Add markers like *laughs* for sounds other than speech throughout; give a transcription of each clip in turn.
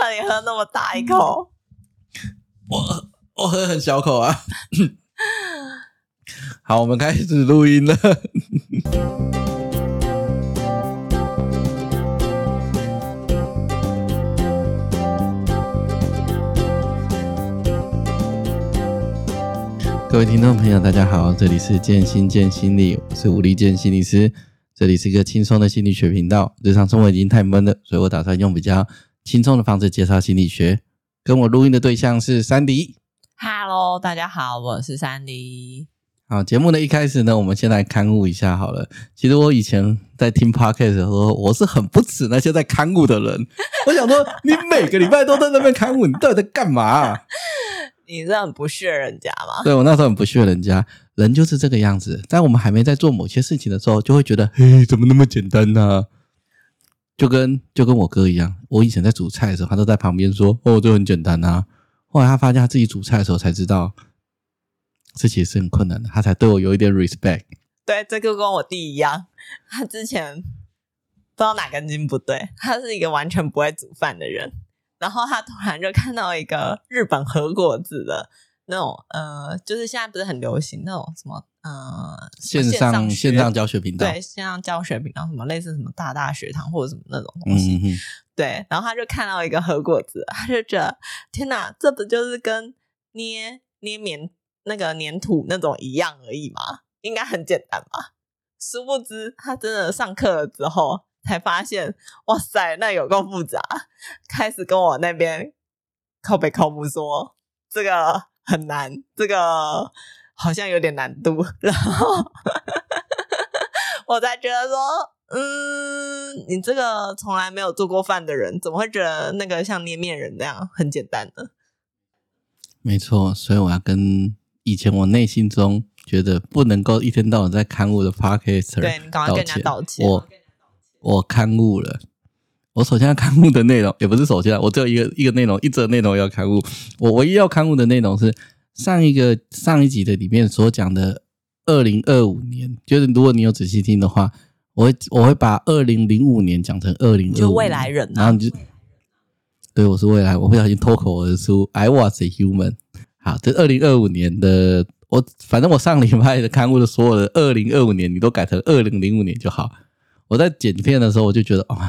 叫你喝那么大一口？我我喝很小口啊。*coughs* 好，我们开始录音了。各位听众朋友，大家好，这里是建心建心理，我是武力建心理师。这里是一个轻松的心理学频道。日常生活已经太闷了，所以我打算用比较轻松的方式介绍心理学。跟我录音的对象是珊迪。Hello，大家好，我是珊迪。好，节目的一开始呢，我们先来勘误一下好了。其实我以前在听 Podcast 的时候，我是很不耻那些在勘误的人。*laughs* 我想说，你每个礼拜都在那边勘误，你到底在干嘛啊？你是很不屑人家吗？对，我那时候很不屑人家，人就是这个样子。在我们还没在做某些事情的时候，就会觉得，嘿，怎么那么简单呢、啊？就跟就跟我哥一样，我以前在煮菜的时候，他都在旁边说，哦，这很简单啊。后来他发现他自己煮菜的时候，才知道这其实是很困难的，他才对我有一点 respect。对，这个跟我弟一样，他之前不知道哪根筋不对，他是一个完全不会煮饭的人。然后他突然就看到一个日本和果子的那种，呃，就是现在不是很流行那种什么，呃，线上线上教学频道，对，线上教学频道，什么类似什么大大学堂或者什么那种东西，嗯，对。然后他就看到一个和果子，他就觉得天哪，这不就是跟捏捏棉那个粘土那种一样而已吗？应该很简单吧？殊不知他真的上课了之后。才发现，哇塞，那有够复杂。开始跟我那边靠北靠母说，这个很难，这个好像有点难度。*laughs* 然后 *laughs* 我才觉得说，嗯，你这个从来没有做过饭的人，怎么会觉得那个像捏面人那样很简单呢？没错，所以我要跟以前我内心中觉得不能够一天到晚在刊物的 Podcaster 对，你赶快跟人家道歉。我我勘误了，我首先要刊物的内容也不是首先，我只有一个一个内容，一则内容要刊物。我唯一要刊物的内容是上一个上一集的里面所讲的二零二五年，就是如果你有仔细听的话，我会我会把二零零五年讲成二零就未来人啊，然后你就对我是未来，我不小心脱口而出，I was a human。好，这二零二五年的我，反正我上礼拜的刊物的所有的二零二五年，你都改成二零零五年就好。我在剪片的时候，我就觉得啊、哦，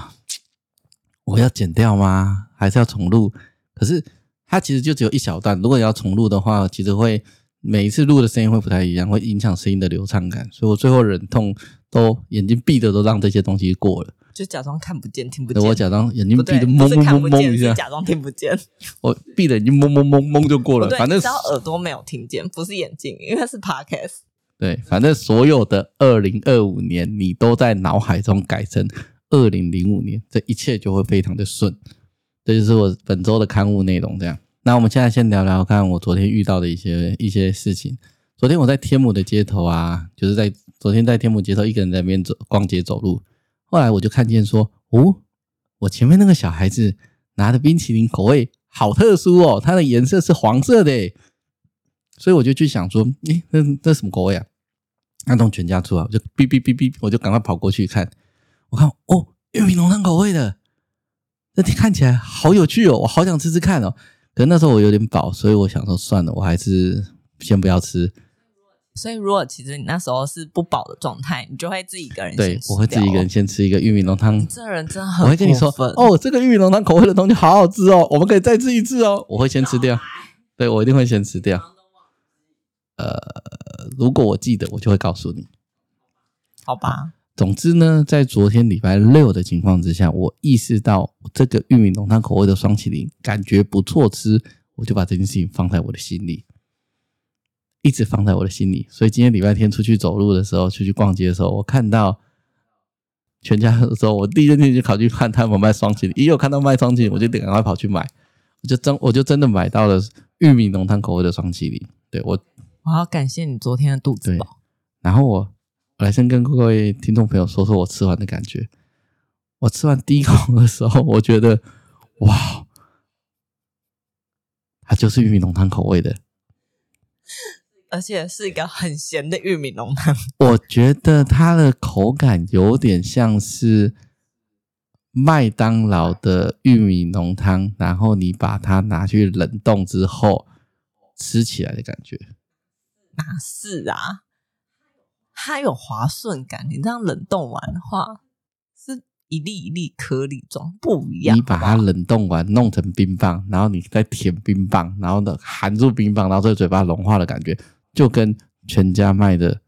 我要剪掉吗？还是要重录？可是它其实就只有一小段，如果你要重录的话，其实会每一次录的声音会不太一样，会影响声音的流畅感。所以我最后忍痛都眼睛闭着，都让这些东西过了，就假装看不见、听不见。我假装眼睛闭着，蒙蒙蒙蒙一下，假装听不见。*laughs* 我闭着眼睛蒙蒙蒙蒙就过了，反正只要耳朵没有听见，不是眼睛，因为是 podcast。对，反正所有的二零二五年，你都在脑海中改成二零零五年，这一切就会非常的顺。这就是我本周的刊物内容。这样，那我们现在先聊聊看我昨天遇到的一些一些事情。昨天我在天母的街头啊，就是在昨天在天母街头一个人在那边走逛街走路，后来我就看见说，哦，我前面那个小孩子拿的冰淇淋口味好特殊哦，它的颜色是黄色的，所以我就去想说，诶，那这什么口味啊？那从全家出来，我就哔哔哔哔，我就赶快跑过去看。我看哦，玉米浓汤口味的，那天看起来好有趣哦，我好想吃吃看哦。可是那时候我有点饱，所以我想说算了，我还是先不要吃。所以如果其实你那时候是不饱的状态，你就会自己一个人先对，我会自己一个人先吃一个玉米浓汤。这人真的很，我会跟你说哦，这个玉米浓汤口味的东西好好吃哦，我们可以再吃一次哦。我会先吃掉，对，我一定会先吃掉。呃，如果我记得，我就会告诉你，好吧。总之呢，在昨天礼拜六的情况之下，我意识到这个玉米浓汤口味的霜淇淋感觉不错吃，我就把这件事情放在我的心里，一直放在我的心里。所以今天礼拜天出去走路的时候，出去逛街的时候，我看到全家的时候，我第一件事情就跑去看他们卖霜淇淋，一有看到卖霜淇淋，我就得赶快跑去买，我就真我就真的买到了玉米浓汤口味的霜淇淋，对我。我要感谢你昨天的肚子饱。然后我，我来先跟各位听众朋友说说我吃完的感觉。我吃完第一口的时候，我觉得，哇，它就是玉米浓汤口味的，而且是一个很咸的玉米浓汤。我觉得它的口感有点像是麦当劳的玉米浓汤，然后你把它拿去冷冻之后吃起来的感觉。哪是啊？它有滑顺感，你这样冷冻完的话，是一粒一粒颗粒状，不一样。你把它冷冻完，弄成冰棒，然后你再舔冰棒，然后呢含住冰棒，然后在嘴巴融化的感觉，就跟全家卖的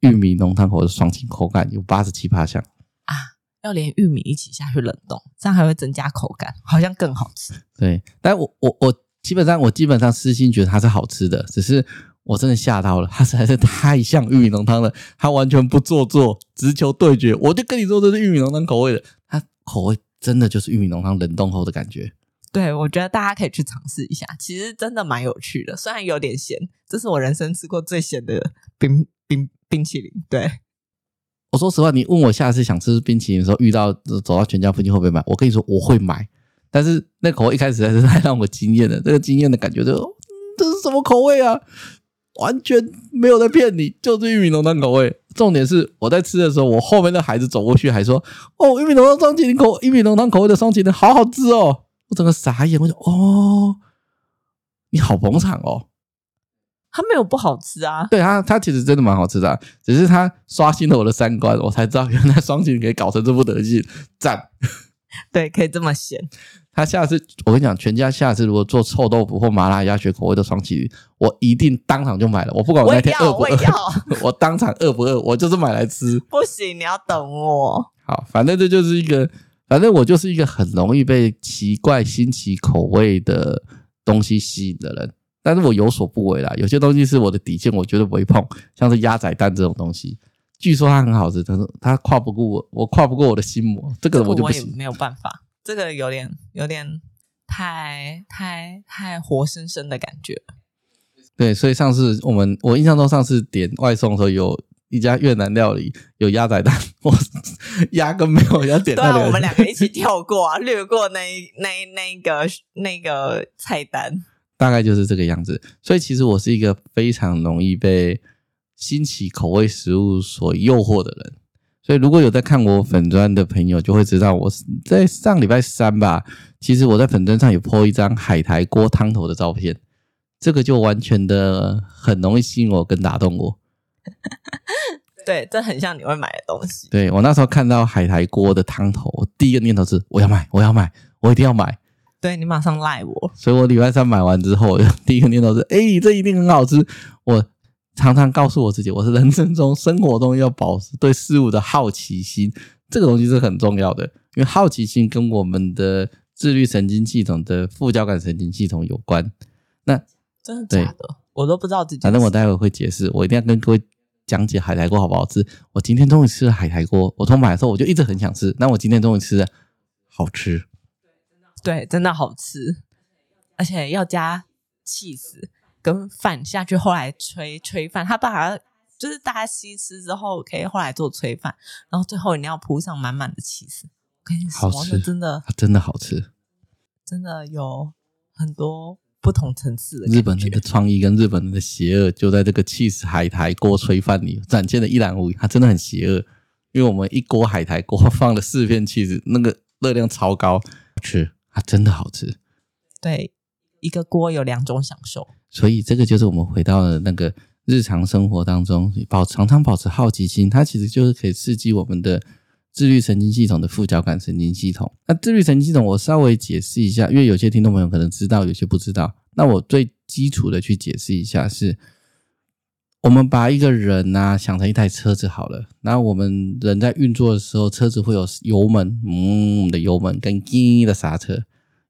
玉米浓汤口的爽清口感有八十七趴像啊！要连玉米一起下去冷冻，这样还会增加口感，好像更好吃。对，但我我我基本上我基本上私心觉得它是好吃的，只是我真的吓到了，它实在是太像玉米浓汤了，它完全不做作，直球对决，我就跟你说这是玉米浓汤口味的，它口味真的就是玉米浓汤冷冻后的感觉。对，我觉得大家可以去尝试一下，其实真的蛮有趣的，虽然有点咸，这是我人生吃过最咸的冰冰冰淇淋。对，我说实话，你问我下次想吃冰淇淋的时候，遇到走到全家附近会不会买？我跟你说我会买，但是那口味一开始还是太让我惊艳了，这个惊艳的感觉就，这是什么口味啊？完全没有在骗你，就是玉米浓汤口味。重点是我在吃的时候，我后面的孩子走过去还说：“哦，玉米浓汤双淇淋口，玉米浓汤口味的双淇淋好好吃哦。”我整个傻眼，我就哦，你好捧场哦！它没有不好吃啊，对它，它其实真的蛮好吃的啊，只是它刷新了我的三观，我才知道原来双淇淋可以搞成这副德行，赞！*laughs* 对，可以这么咸。他下次我跟你讲，全家下次如果做臭豆腐或麻辣鸭血口味的双淇淋，我一定当场就买了。我不管我那天饿不饿，我，*laughs* 我当场饿不饿，我就是买来吃。不行，你要等我。好，反正这就是一个。反正我就是一个很容易被奇怪新奇口味的东西吸引的人，但是我有所不为啦。有些东西是我的底线，我绝对不会碰，像是鸭仔蛋这种东西，据说它很好吃，但是它跨不过我，我跨不过我的心魔，这个我就不行，没有办法，这个有点有点太太太活生生的感觉。对，所以上次我们我印象中上次点外送的时候有。一家越南料理有鸭仔蛋，我 *laughs* 压根没有要点。对啊，我们两个一起跳过啊，*laughs* 略过那那那个那个菜单，大概就是这个样子。所以其实我是一个非常容易被新奇口味食物所诱惑的人。所以如果有在看我粉砖的朋友，就会知道我在上礼拜三吧，其实我在粉砖上有 po 一张海苔锅汤头的照片，这个就完全的很容易吸引我跟打动我。对，这很像你会买的东西。对，我那时候看到海苔锅的汤头，我第一个念头是我要买，我要买，我一定要买。对，你马上赖我，所以我礼拜三买完之后，*laughs* 第一个念头是：哎，这一定很好吃。我常常告诉我自己，我是人生中、生活中要保持对事物的好奇心，这个东西是很重要的，因为好奇心跟我们的自律神经系统的副交感神经系统有关。那真的假的？我都不知道自己。反正我待会会解释，我一定要跟各位。讲解海苔锅好不好吃？我今天终于吃了海苔锅。我从买的时候我就一直很想吃，那我今天终于吃了，好吃。对，真的好吃，而且要加起司跟饭下去，后来炊炊饭，他把它就是大家吸吃之后，可以后来做炊饭，然后最后你要铺上满满的起司。我跟你说，好吃，真的，真的好吃，真的有很多。不同层次的日本人的 *laughs* 创意跟日本人的邪恶，就在这个起司海苔锅炊饭里展现的一览无遗。它真的很邪恶，因为我们一锅海苔锅 *laughs* 放了四片起司，那个热量超高，吃它真的好吃。对，一个锅有两种享受，所以这个就是我们回到了那个日常生活当中，保常常保持好奇心，它其实就是可以刺激我们的。自律神经系统的副交感神经系统，那自律神经系统我稍微解释一下，因为有些听众朋友可能知道，有些不知道。那我最基础的去解释一下是，我们把一个人啊想成一台车子好了，那我们人在运作的时候，车子会有油门，嗯的油门跟滴的刹车。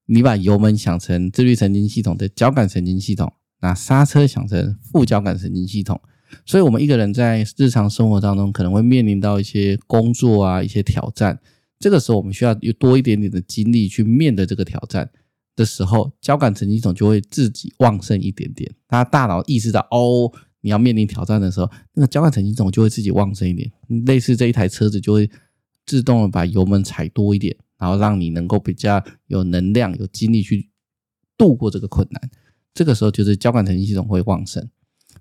你把油门想成自律神经系统的交感神经系统，那刹车想成副交感神经系统。所以，我们一个人在日常生活当中可能会面临到一些工作啊、一些挑战。这个时候，我们需要有多一点点的精力去面对这个挑战的时候，交感神经系统就会自己旺盛一点点。他大脑意识到哦，你要面临挑战的时候，那个交感神经系统就会自己旺盛一点。类似这一台车子就会自动的把油门踩多一点，然后让你能够比较有能量、有精力去度过这个困难。这个时候，就是交感神经系统会旺盛。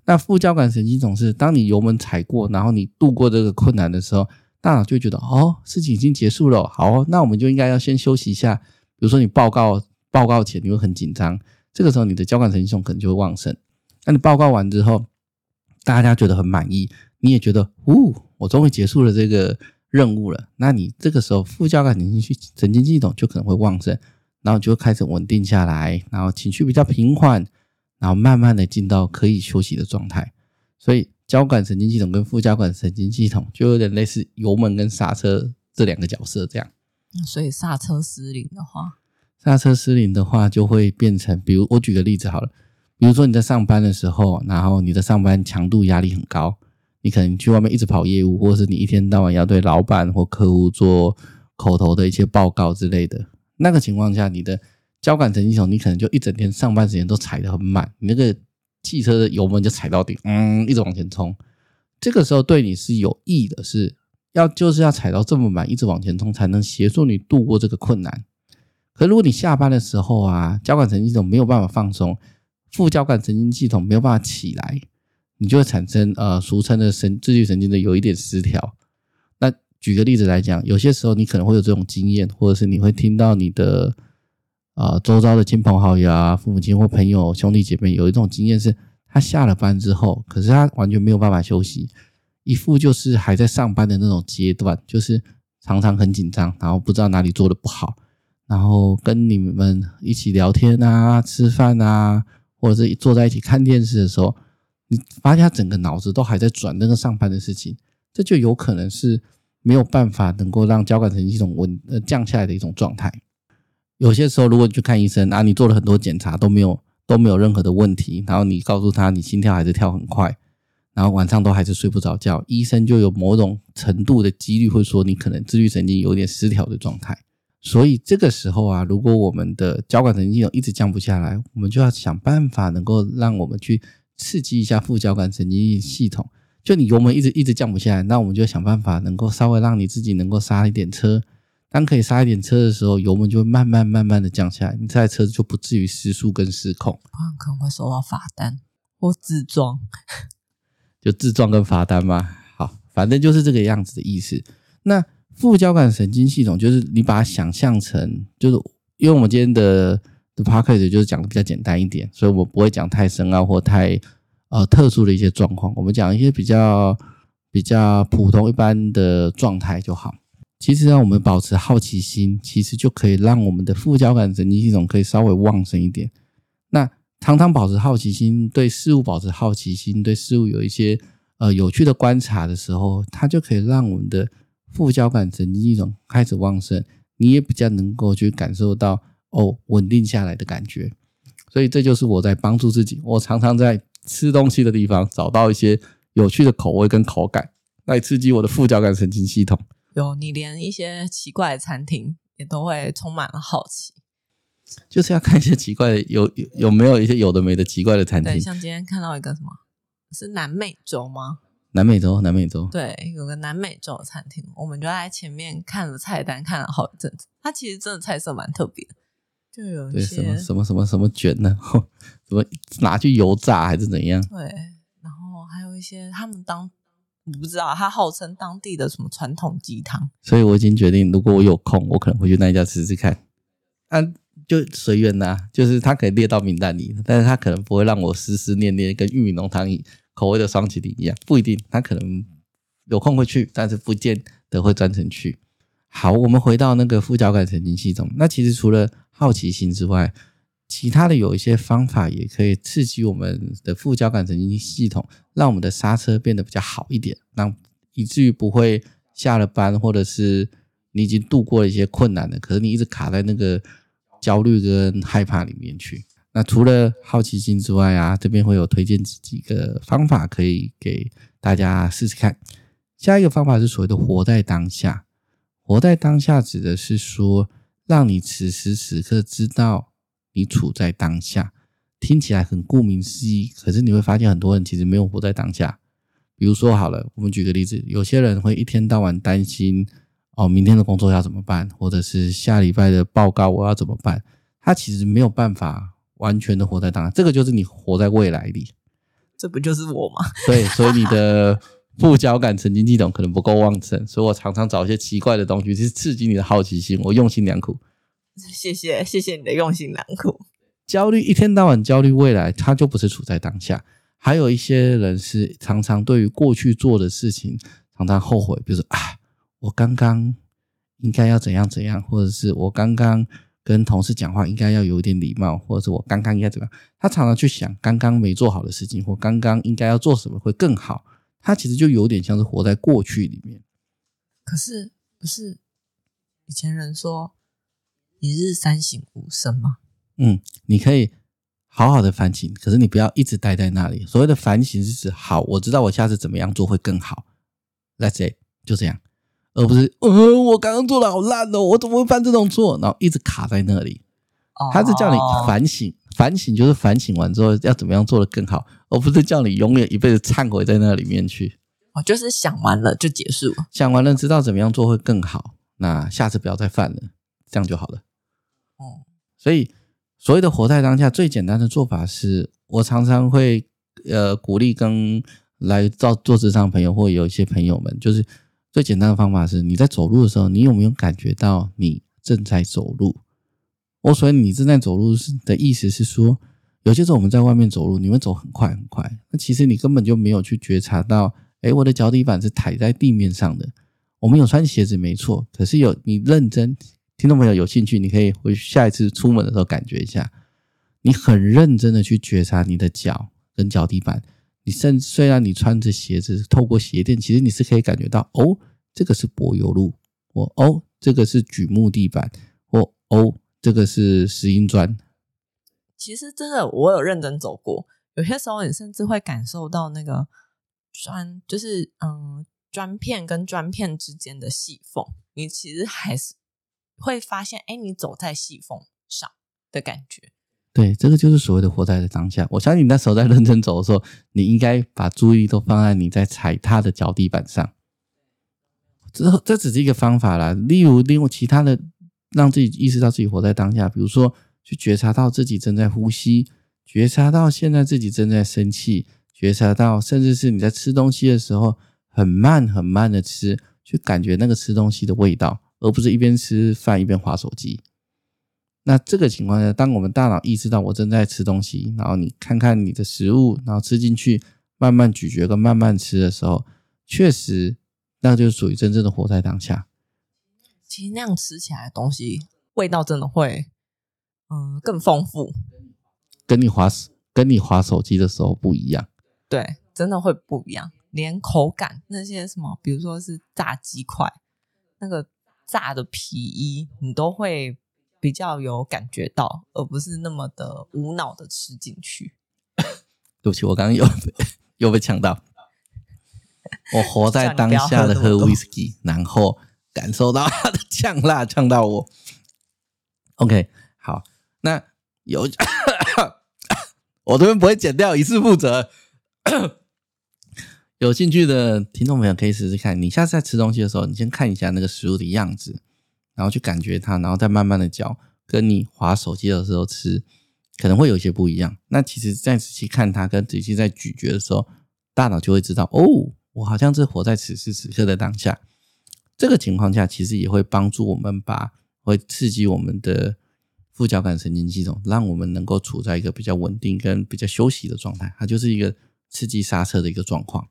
那副交感神经总是，当你油门踩过，然后你度过这个困难的时候，大脑就觉得哦，事情已经结束了，好，那我们就应该要先休息一下。比如说你报告报告前你会很紧张，这个时候你的交感神经系统可能就会旺盛。那你报告完之后，大家觉得很满意，你也觉得，呜，我终于结束了这个任务了。那你这个时候副交感神经神经系统就可能会旺盛，然后就会开始稳定下来，然后情绪比较平缓，然后慢慢的进到可以休息的状态。所以交感神经系统跟副交感神经系统就有点类似油门跟刹车这两个角色这样。所以刹车失灵的话，刹车失灵的话就会变成，比如我举个例子好了。比如说你在上班的时候，然后你的上班强度压力很高，你可能去外面一直跑业务，或者是你一天到晚要对老板或客户做口头的一些报告之类的。那个情况下，你的交感神经系统，你可能就一整天上班时间都踩得很满，你那个汽车的油门就踩到底，嗯，一直往前冲。这个时候对你是有益的，是要就是要踩到这么满，一直往前冲，才能协助你度过这个困难。可如果你下班的时候啊，交感神经系统没有办法放松。副交感神经系统没有办法起来，你就会产生呃俗称的神自律神经的有一点失调。举个例子来讲，有些时候你可能会有这种经验，或者是你会听到你的呃周遭的亲朋好友啊、父母亲或朋友、兄弟姐妹有一种经验是，他下了班之后，可是他完全没有办法休息，一副就是还在上班的那种阶段，就是常常很紧张，然后不知道哪里做的不好，然后跟你们一起聊天啊、吃饭啊。或者是坐在一起看电视的时候，你发现他整个脑子都还在转那个上班的事情，这就有可能是没有办法能够让交感神经系统稳呃降下来的一种状态。有些时候，如果你去看医生啊，你做了很多检查都没有都没有任何的问题，然后你告诉他你心跳还是跳很快，然后晚上都还是睡不着觉，医生就有某种程度的几率会说你可能自律神经有点失调的状态。所以这个时候啊，如果我们的交感神经系统一直降不下来，我们就要想办法能够让我们去刺激一下副交感神经系统。就你油门一直一直降不下来，那我们就想办法能够稍微让你自己能够刹一点车。当可以刹一点车的时候，油门就会慢慢慢慢的降下来，你这台车子就不至于失速跟失控。可能会收到罚单或自撞，*laughs* 就自撞跟罚单嘛。好，反正就是这个样子的意思。那。副交感神经系统就是你把它想象成，就是因为我们今天的的 podcast 就是讲的比较简单一点，所以我们不会讲太深奥或太呃特殊的一些状况，我们讲一些比较比较普通一般的状态就好。其实让我们保持好奇心，其实就可以让我们的副交感神经系统可以稍微旺盛一点。那常常保持好奇心，对事物保持好奇心，对事物有一些呃有趣的观察的时候，它就可以让我们的。副交感神经系统开始旺盛，你也比较能够去感受到哦稳定下来的感觉，所以这就是我在帮助自己。我常常在吃东西的地方找到一些有趣的口味跟口感，来刺激我的副交感神经系统。有你连一些奇怪的餐厅也都会充满了好奇，就是要看一些奇怪的，有有有没有一些有的没的奇怪的餐厅。对，像今天看到一个什么，是南美洲吗？南美洲，南美洲，对，有个南美洲的餐厅，我们就在前面看了菜单，看了好一阵子。它其实真的菜色蛮特别，就有一些什么什么什么什么卷呢？*laughs* 什么拿去油炸还是怎样？对，然后还有一些他们当我不知道，他号称当地的什么传统鸡汤。所以我已经决定，如果我有空，我可能会去那一家试试看。啊，就随缘呐，就是他可以列到名单里，但是他可能不会让我思思念念，跟玉米浓汤一。口味的双麒麟一样，不一定，他可能有空会去，但是不见得会专程去。好，我们回到那个副交感神经系统，那其实除了好奇心之外，其他的有一些方法也可以刺激我们的副交感神经系统，让我们的刹车变得比较好一点，让以至于不会下了班或者是你已经度过了一些困难了，可是你一直卡在那个焦虑跟害怕里面去。那除了好奇心之外啊，这边会有推荐几个方法可以给大家试试看。下一个方法是所谓的活在当下。活在当下指的是说，让你此时此刻知道你处在当下。听起来很顾名思义，可是你会发现很多人其实没有活在当下。比如说好了，我们举个例子，有些人会一天到晚担心哦，明天的工作要怎么办，或者是下礼拜的报告我要怎么办？他其实没有办法。完全的活在当下，这个就是你活在未来里，这不就是我吗？对，所以你的副交感神经系统可能不够旺盛，所以我常常找一些奇怪的东西去刺激你的好奇心。我用心良苦，谢谢谢谢你的用心良苦。焦虑一天到晚焦虑未来，他就不是处在当下。还有一些人是常常对于过去做的事情常常后悔，比如说啊，我刚刚应该要怎样怎样，或者是我刚刚跟同事讲话应该要有一点礼貌，或者是我刚刚应该怎么样？他常常去想刚刚没做好的事情，或刚刚应该要做什么会更好。他其实就有点像是活在过去里面。可是不是以前人说一日三省吾身吗？嗯，你可以好好的反省，可是你不要一直待在那里。所谓的反省是指，好，我知道我下次怎么样做会更好。Let's say 就这样，而不是，嗯、呃，我刚刚做的好烂哦，我怎么会犯这种错？然后一直卡在那里。他是叫你反省，哦、反省就是反省完之后要怎么样做的更好，而不是叫你永远一辈子忏悔在那里面去。哦，就是想完了就结束，想完了知道怎么样做会更好，那下次不要再犯了，这样就好了。哦，所以。所谓的活在当下，最简单的做法是，我常常会呃鼓励跟来到做咨商朋友或有一些朋友们，就是最简单的方法是，你在走路的时候，你有没有感觉到你正在走路？我所以你正在走路是的意思是说，有些时候我们在外面走路，你会走很快很快，那其实你根本就没有去觉察到，诶，我的脚底板是踩在地面上的。我们有穿鞋子没错，可是有你认真。听众朋友有兴趣，你可以回下一次出门的时候感觉一下，你很认真的去觉察你的脚跟脚底板。你甚虽然你穿着鞋子，透过鞋垫，其实你是可以感觉到，哦，这个是柏油路，或哦，这个是榉木地板，或哦，这个是石英砖。其实真的，我有认真走过，有些时候你甚至会感受到那个砖，就是嗯，砖片跟砖片之间的细缝，你其实还是。会发现，哎，你走在细缝上的感觉。对，这个就是所谓的活在当下。我相信你那时候在认真走的时候，你应该把注意力都放在你在踩踏的脚底板上。这这只是一个方法啦。例如，另外其他的，让自己意识到自己活在当下，比如说去觉察到自己正在呼吸，觉察到现在自己正在生气，觉察到甚至是你在吃东西的时候，很慢很慢的吃，去感觉那个吃东西的味道。而不是一边吃饭一边滑手机。那这个情况下，当我们大脑意识到我正在吃东西，然后你看看你的食物，然后吃进去，慢慢咀嚼跟慢慢吃的时候，确实，那就是属于真正的活在当下。其实那样吃起来的东西，味道真的会，嗯，更丰富。跟你滑跟你滑手机的时候不一样。对，真的会不一样，连口感那些什么，比如说是炸鸡块，那个。炸的皮衣，你都会比较有感觉到，而不是那么的无脑的吃进去。*coughs* 对不起，我刚刚又 *laughs* 又被呛到。*laughs* 我活在当下的喝威士忌，然后感受到它的呛辣呛到我。OK，好，那有 *coughs* 我这边不会剪掉，一次负责。*coughs* 有兴趣的听众朋友可以试试看，你下次在吃东西的时候，你先看一下那个食物的样子，然后去感觉它，然后再慢慢的嚼。跟你划手机的时候吃，可能会有些不一样。那其实再仔细看它，跟仔细在咀嚼的时候，大脑就会知道，哦，我好像是活在此时此刻的当下。这个情况下，其实也会帮助我们把，会刺激我们的副交感神经系统，让我们能够处在一个比较稳定跟比较休息的状态。它就是一个刺激刹车的一个状况。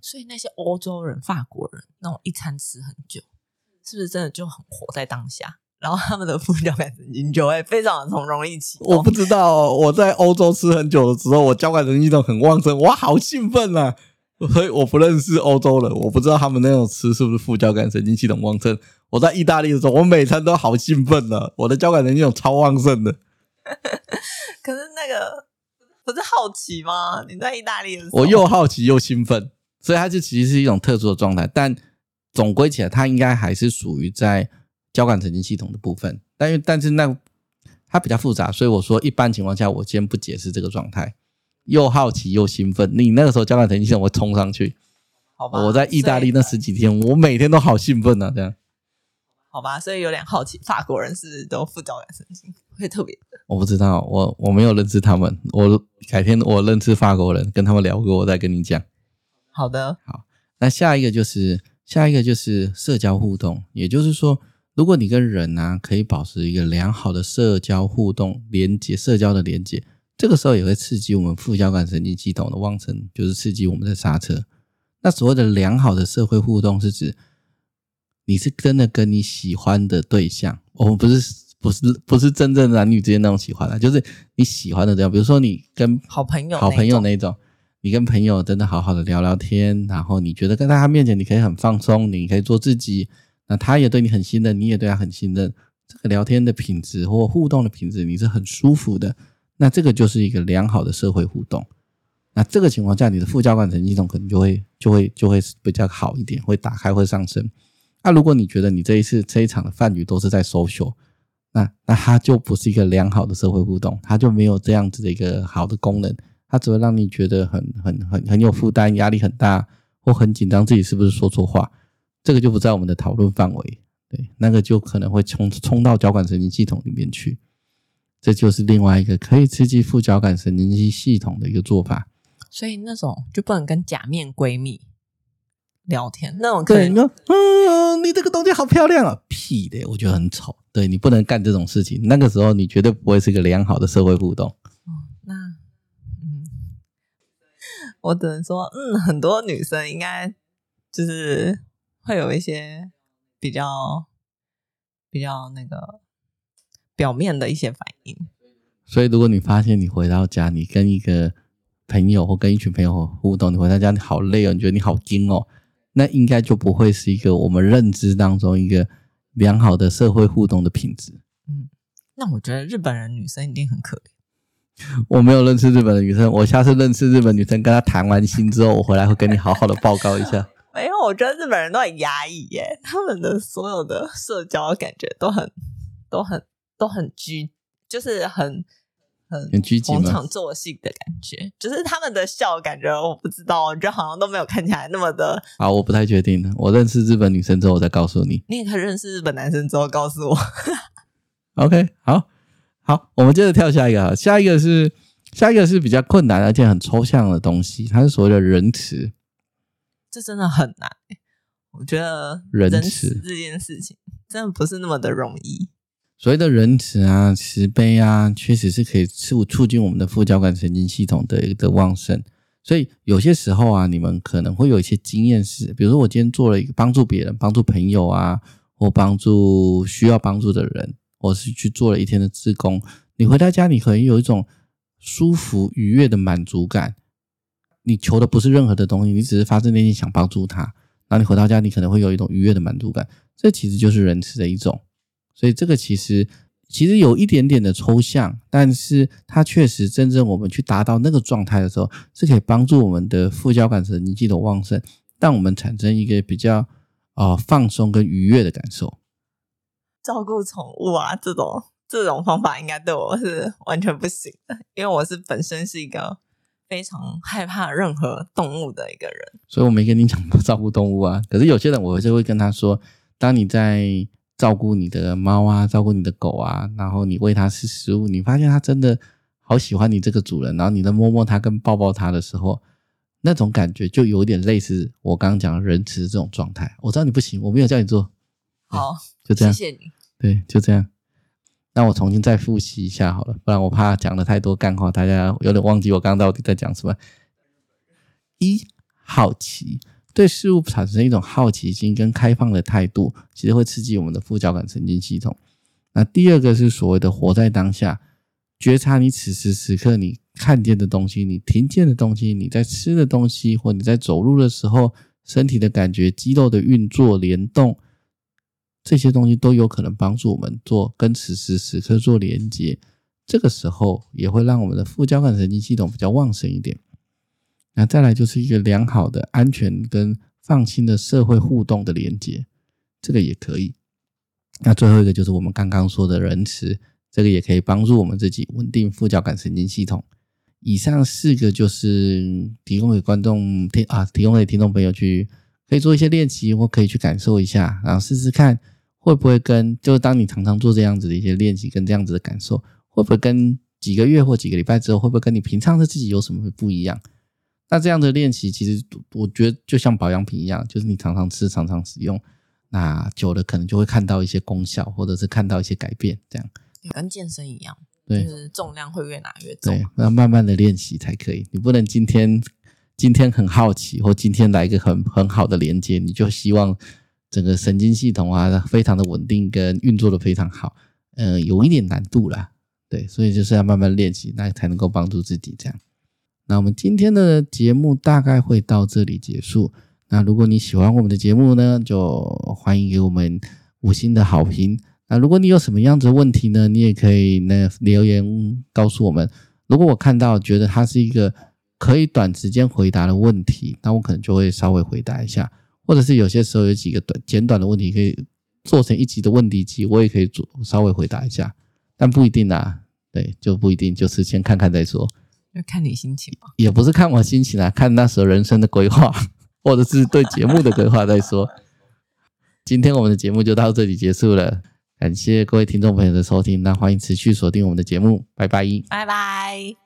所以那些欧洲人、法国人那种一餐吃很久，是不是真的就很活在当下？然后他们的副交感神经就会非常的从容易起。我不知道哦，我在欧洲吃很久的时候，我交感神经都很旺盛，我，好兴奋啊！*laughs* 所以我不认识欧洲人，我不知道他们那种吃是不是副交感神经系统旺盛。我在意大利的时候，我每餐都好兴奋的，我的交感神经有超旺盛的。*laughs* 可是那个不是好奇吗？你在意大利的时候，我又好奇又兴奋。所以它就其实是一种特殊的状态，但总归起来，它应该还是属于在交感神经系统的部分。但是，但是那它比较复杂，所以我说一般情况下，我先不解释这个状态。又好奇又兴奋，你那个时候交感神经系统会冲上去。好吧。我在意大利那十几天，我每天都好兴奋啊，这样。好吧，所以有点好奇，法国人是不是都副交感神经会特别的？我不知道，我我没有认识他们。我改天我认识法国人，跟他们聊过，我再跟你讲。好的，好，那下一个就是下一个就是社交互动，也就是说，如果你跟人呢、啊、可以保持一个良好的社交互动连接，社交的连接，这个时候也会刺激我们副交感神经系统的旺盛，就是刺激我们的刹车。那所谓的良好的社会互动是指你是真的跟你喜欢的对象，我们不是。不是不是真正男女之间那种喜欢的，就是你喜欢的这样。比如说你跟好朋友、好朋友那种，你跟朋友真的好好的聊聊天，然后你觉得跟在他面前你可以很放松，你可以做自己，那他也对你很信任，你也对他很信任，这个聊天的品质或互动的品质你是很舒服的，那这个就是一个良好的社会互动。那这个情况下，你的副交感神经系统可能就会就会就会比较好一点，会打开会上升。那如果你觉得你这一次这一场的饭局都是在 social。那那它就不是一个良好的社会互动，它就没有这样子的一个好的功能，它只会让你觉得很很很很有负担，压力很大，或很紧张，自己是不是说错话，这个就不在我们的讨论范围。对，那个就可能会冲冲到交感神经系统里面去，这就是另外一个可以刺激副交感神经系统的一个做法。所以那种就不能跟假面闺蜜聊天，那种可以。嗯，你这个东西好漂亮啊！屁的，我觉得很丑。对，你不能干这种事情，那个时候你绝对不会是个良好的社会互动。哦，那嗯，我只能说，嗯，很多女生应该就是会有一些比较比较那个表面的一些反应。所以，如果你发现你回到家，你跟一个朋友或跟一群朋友互动，你回到家你好累哦，你觉得你好惊哦，那应该就不会是一个我们认知当中一个。良好的社会互动的品质。嗯，那我觉得日本人女生一定很可怜。我没有认识日本的女生，我下次认识日本女生，跟她谈完心之后，我回来会跟你好好的报告一下。*laughs* 没有，我觉得日本人都很压抑耶，他们的所有的社交感觉都很、都很、都很拘，就是很。很拘谨、逢场作戏的感觉，就是他们的笑，感觉我不知道，我觉得好像都没有看起来那么的。好，我不太确定。我认识日本女生之后，我再告诉你。你也可以认识日本男生之后告诉我。OK，好，好，我们接着跳下一个。下一个是下一个是比较困难而且很抽象的东西，它是所谓的仁慈。这真的很难，我觉得仁慈这件事情真的不是那么的容易。所谓的仁慈啊、慈悲啊，确实是可以促促进我们的副交感神经系统的一个旺盛。所以有些时候啊，你们可能会有一些经验是，比如说我今天做了一个帮助别人、帮助朋友啊，或帮助需要帮助的人，或是去做了一天的自工，你回到家，你可能有一种舒服愉悦的满足感。你求的不是任何的东西，你只是发自内心想帮助他，然后你回到家，你可能会有一种愉悦的满足感。这其实就是仁慈的一种。所以这个其实其实有一点点的抽象，但是它确实真正我们去达到那个状态的时候，是可以帮助我们的副交感神经系统旺盛，让我们产生一个比较啊、呃、放松跟愉悦的感受。照顾宠物啊，这种这种方法应该对我是完全不行的，因为我是本身是一个非常害怕任何动物的一个人。所以我没跟你讲过照顾动物啊，可是有些人我就会跟他说，当你在。照顾你的猫啊，照顾你的狗啊，然后你喂它吃食物，你发现它真的好喜欢你这个主人，然后你再摸摸它跟抱抱它的时候，那种感觉就有点类似我刚刚讲的仁慈这种状态。我知道你不行，我没有叫你做，好，就这样，谢谢你。对，就这样。那我重新再复习一下好了，不然我怕讲的太多干话，大家有点忘记我刚刚到底在讲什么。一，好奇。对事物产生一种好奇心跟开放的态度，其实会刺激我们的副交感神经系统。那第二个是所谓的活在当下，觉察你此时此刻你看见的东西，你听见的东西，你在吃的东西，或你在走路的时候，身体的感觉、肌肉的运作、联动，这些东西都有可能帮助我们做跟此时此刻做连接。这个时候也会让我们的副交感神经系统比较旺盛一点。那再来就是一个良好的、安全跟放心的社会互动的连接，这个也可以。那最后一个就是我们刚刚说的仁慈，这个也可以帮助我们自己稳定副交感神经系统。以上四个就是提供给观众听啊，提供给听众朋友去可以做一些练习，或可以去感受一下，然后试试看会不会跟，就是当你常常做这样子的一些练习跟这样子的感受，会不会跟几个月或几个礼拜之后，会不会跟你平常的自己有什么不一样？那这样的练习，其实我觉得就像保养品一样，就是你常常吃，常常使用，那久了可能就会看到一些功效，或者是看到一些改变，这样。跟健身一样，对，就是重量会越拿越重。对，那慢慢的练习才可以。你不能今天今天很好奇，或今天来一个很很好的连接，你就希望整个神经系统啊非常的稳定，跟运作的非常好。嗯、呃，有一点难度啦。对，所以就是要慢慢练习，那才能够帮助自己这样。那我们今天的节目大概会到这里结束。那如果你喜欢我们的节目呢，就欢迎给我们五星的好评。那如果你有什么样子的问题呢，你也可以呢留言告诉我们。如果我看到觉得它是一个可以短时间回答的问题，那我可能就会稍微回答一下。或者是有些时候有几个短简短的问题可以做成一集的问题集，我也可以做稍微回答一下，但不一定啊。对，就不一定，就是先看看再说。就看你心情吧。也不是看我心情啊，看那时候人生的规划，*laughs* 或者是对节目的规划再说。今天我们的节目就到这里结束了，感谢各位听众朋友的收听，那欢迎持续锁定我们的节目，拜拜，拜拜。